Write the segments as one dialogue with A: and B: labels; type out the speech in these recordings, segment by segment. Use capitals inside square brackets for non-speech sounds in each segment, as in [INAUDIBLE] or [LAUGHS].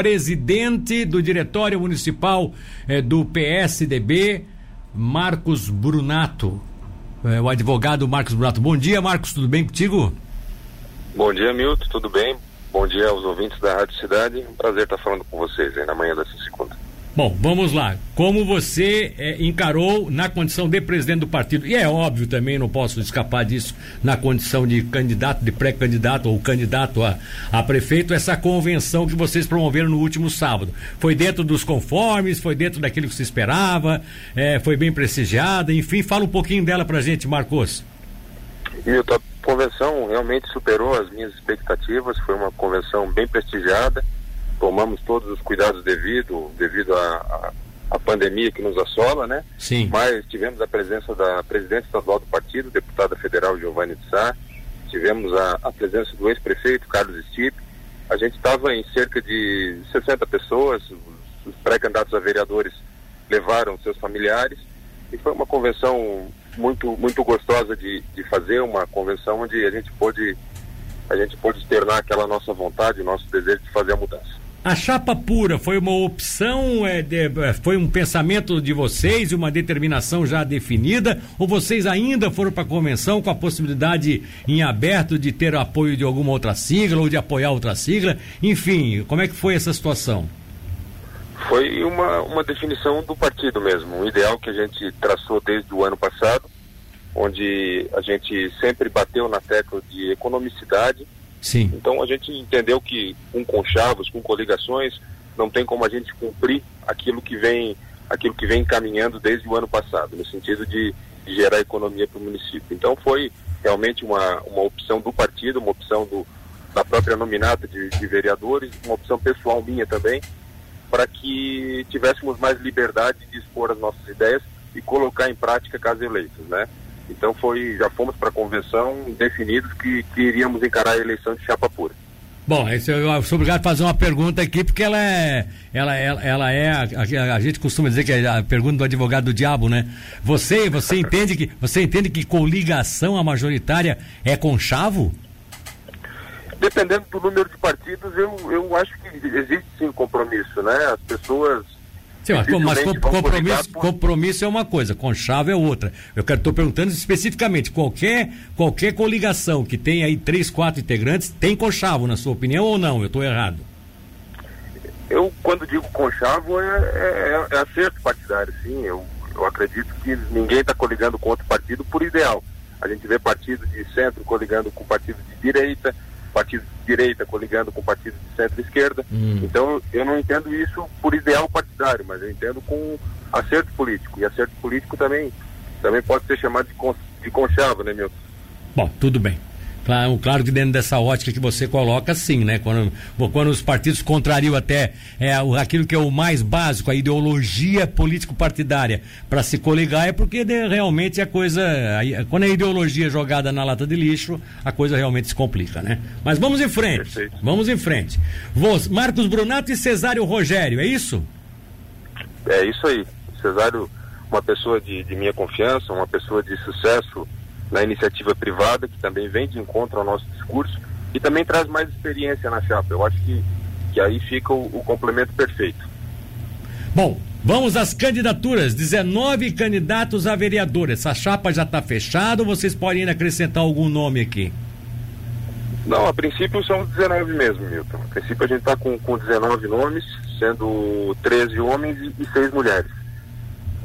A: presidente do Diretório Municipal eh, do PSDB, Marcos Brunato. Eh, o advogado Marcos Brunato. Bom dia, Marcos, tudo bem contigo?
B: Bom dia, Milton, tudo bem? Bom dia aos ouvintes da Rádio Cidade. Um prazer estar falando com vocês aí na manhã dessa segunda.
A: Bom, vamos lá. Como você é, encarou na condição de presidente do partido, e é óbvio também, não posso escapar disso, na condição de candidato, de pré-candidato ou candidato a, a prefeito, essa convenção que vocês promoveram no último sábado. Foi dentro dos conformes, foi dentro daquilo que se esperava, é, foi bem prestigiada, enfim, fala um pouquinho dela pra gente, Marcos.
B: Milton, a convenção realmente superou as minhas expectativas, foi uma convenção bem prestigiada tomamos todos os cuidados devido, devido à pandemia que nos assola, né?
A: Sim.
B: Mas tivemos a presença da presidente estadual do partido, deputada federal Giovanni de Sá, tivemos a, a presença do ex-prefeito Carlos Stipe, a gente estava em cerca de 60 pessoas, os, os pré-candidatos a vereadores levaram seus familiares e foi uma convenção muito muito gostosa de, de fazer, uma convenção onde a gente pôde a gente pôde externar aquela nossa vontade, nosso desejo de fazer a mudança.
A: A chapa pura foi uma opção, é, de, é, foi um pensamento de vocês e uma determinação já definida? Ou vocês ainda foram para a convenção com a possibilidade em aberto de ter apoio de alguma outra sigla ou de apoiar outra sigla? Enfim, como é que foi essa situação?
B: Foi uma, uma definição do partido mesmo, um ideal que a gente traçou desde o ano passado, onde a gente sempre bateu na tecla de economicidade
A: Sim.
B: Então a gente entendeu que com conchavos, com coligações, não tem como a gente cumprir aquilo que vem, aquilo que vem caminhando desde o ano passado, no sentido de, de gerar economia para o município. Então foi realmente uma, uma opção do partido, uma opção do, da própria nominata de, de vereadores, uma opção pessoal minha também, para que tivéssemos mais liberdade de expor as nossas ideias e colocar em prática caso eleitos, né? Então foi, já fomos para a convenção definidos que, que iríamos encarar a eleição de chapa pura.
A: Bom, eu sou obrigado a fazer uma pergunta aqui, porque ela é. Ela, ela, ela é. A, a, a, gente costuma dizer que é a pergunta do advogado do diabo, né? Você, você [LAUGHS] entende que você entende que coligação a majoritária é conchavo?
B: Dependendo do número de partidos, eu, eu acho que existe sim compromisso, né? As pessoas
A: Sim, mas, mas compromisso, por... compromisso é uma coisa, conchavo é outra. Eu estou perguntando especificamente, qualquer, qualquer coligação que tenha aí três, quatro integrantes, tem conchavo, na sua opinião, ou não? Eu estou errado.
B: Eu, quando digo conchavo, é, é, é acerto partidário, sim. Eu, eu acredito que ninguém está coligando com outro partido por ideal. A gente vê partido de centro coligando com partido de direita, partido de direita coligando com partido de centro-esquerda. Hum. Então, eu não entendo isso por ideal partidário, mas eu entendo com acerto político. E acerto político também, também pode ser chamado de, con de conchavo, né, Milton?
A: Bom, tudo bem. Claro, claro que dentro dessa ótica que você coloca, sim, né? Quando, quando os partidos contrariam até é, aquilo que é o mais básico, a ideologia político-partidária, para se coligar, é porque de, realmente a coisa. A, quando a ideologia é jogada na lata de lixo, a coisa realmente se complica, né? Mas vamos em frente. Perfeito. Vamos em frente. Vos, Marcos Brunato e Cesário Rogério, é isso?
B: É isso aí. Cesário, uma pessoa de, de minha confiança, uma pessoa de sucesso na iniciativa privada, que também vem de encontro ao nosso discurso e também traz mais experiência na chapa. Eu acho que, que aí fica o, o complemento perfeito.
A: Bom, vamos às candidaturas. 19 candidatos a vereador. Essa chapa já está fechada ou vocês podem acrescentar algum nome aqui?
B: Não, a princípio são 19 mesmo, Milton. A princípio a gente está com, com 19 nomes, sendo 13 homens e, e 6 mulheres.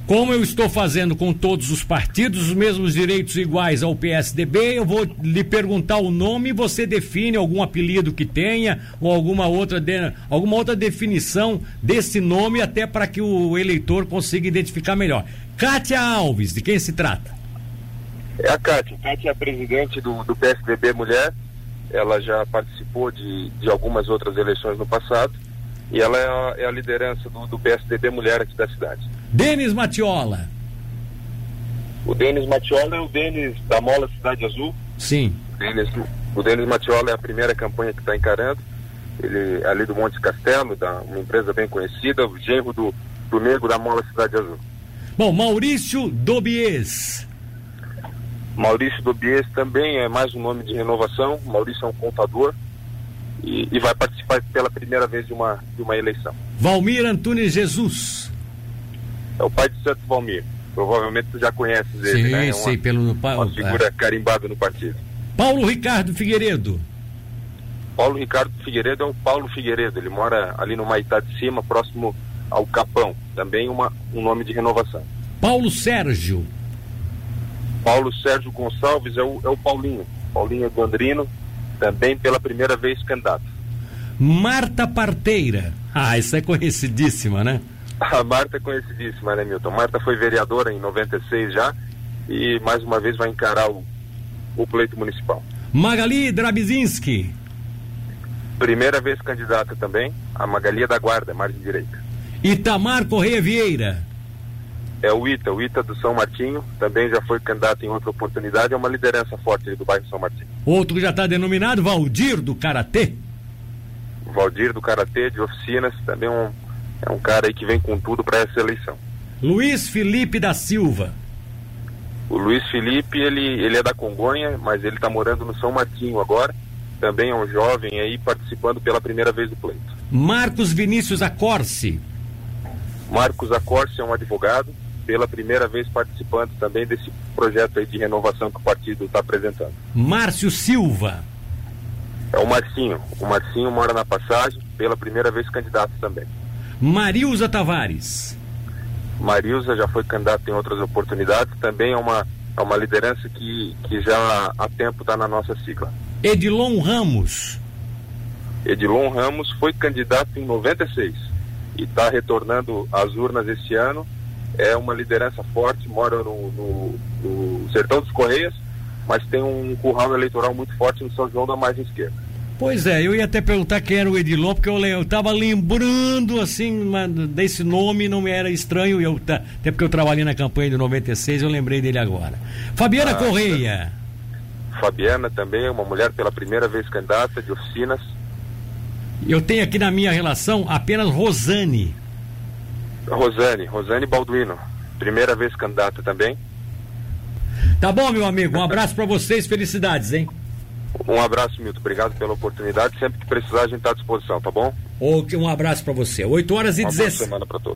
A: Como eu estou fazendo com todos os partidos os mesmos direitos iguais ao PSDB, eu vou lhe perguntar o nome e você define algum apelido que tenha ou alguma outra, de, alguma outra definição desse nome até para que o eleitor consiga identificar melhor. Kátia Alves, de quem se trata?
B: É a Kátia. Kátia é a presidente do, do PSDB Mulher. Ela já participou de, de algumas outras eleições no passado e ela é a, é a liderança do, do PSDB Mulher aqui da cidade.
A: Denis Matiola.
B: O Denis Matiola é o Denis da Mola Cidade Azul.
A: Sim.
B: O Denis, o Denis Matiola é a primeira campanha que está encarando. Ele é ali do Monte Castelo, da, uma empresa bem conhecida, o genro do, do Negro da Mola Cidade Azul.
A: Bom, Maurício Dobies.
B: Maurício Dobies também é mais um nome de renovação. Maurício é um contador. e, e, vai participar pela primeira vez de uma, de uma eleição.
A: Valmir Antunes Jesus.
B: É o pai de Santo Valmir. Provavelmente tu já conheces ele,
A: sim,
B: né?
A: É sim, pelo
B: uma figura é. carimbada no partido.
A: Paulo Ricardo Figueiredo.
B: Paulo Ricardo Figueiredo é o Paulo Figueiredo. Ele mora ali no Maitá de Cima, próximo ao Capão. Também uma, um nome de renovação.
A: Paulo Sérgio.
B: Paulo Sérgio Gonçalves é o, é o Paulinho. Paulinho do Andrino, também pela primeira vez candidato.
A: Marta Parteira. Ah, isso é conhecidíssima, né?
B: A Marta é conhecidíssima, né, Milton? Marta foi vereadora em 96 já e mais uma vez vai encarar o, o pleito municipal.
A: Magali Drabizinski.
B: Primeira vez candidata também, a Magali da Guarda, margem direita.
A: Itamar Correia Vieira.
B: É o Ita, o Ita do São Martinho, também já foi candidato em outra oportunidade, é uma liderança forte do bairro São Martinho.
A: Outro que já está denominado, Valdir do Karatê.
B: Valdir do Karatê, de oficinas, também um, é um cara aí que vem com tudo para essa eleição.
A: Luiz Felipe da Silva.
B: O Luiz Felipe, ele, ele é da Congonha, mas ele está morando no São Martinho agora. Também é um jovem aí participando pela primeira vez do pleito.
A: Marcos Vinícius Acorce.
B: Marcos Acorce é um advogado, pela primeira vez participando também desse projeto aí de renovação que o partido está apresentando.
A: Márcio Silva.
B: É o Marcinho. O Marcinho mora na passagem, pela primeira vez candidato também.
A: Marilza Tavares.
B: Marilza já foi candidata em outras oportunidades, também é uma, é uma liderança que, que já há tempo está na nossa sigla.
A: Edilon Ramos.
B: Edilon Ramos foi candidato em 96 e está retornando às urnas esse ano. É uma liderança forte, mora no, no, no Sertão dos Correias, mas tem um curral eleitoral muito forte no São João da margem esquerda.
A: Pois é, eu ia até perguntar quem era o Edilon, porque eu, estava lembrando, assim, desse nome, não me era estranho, eu, até porque eu trabalhei na campanha de 96, eu lembrei dele agora. Fabiana ah, Correia.
B: Fabiana também, uma mulher pela primeira vez candidata de oficinas.
A: Eu tenho aqui na minha relação apenas Rosane.
B: Rosane, Rosane Balduino, primeira vez candidata também.
A: Tá bom, meu amigo, um abraço para vocês, felicidades, hein?
B: Um abraço, Milton. Obrigado pela oportunidade. Sempre que precisar, a gente está à disposição, tá bom?
A: Um abraço para você. 8 horas e
B: Uma
A: 17.
B: semana para todos.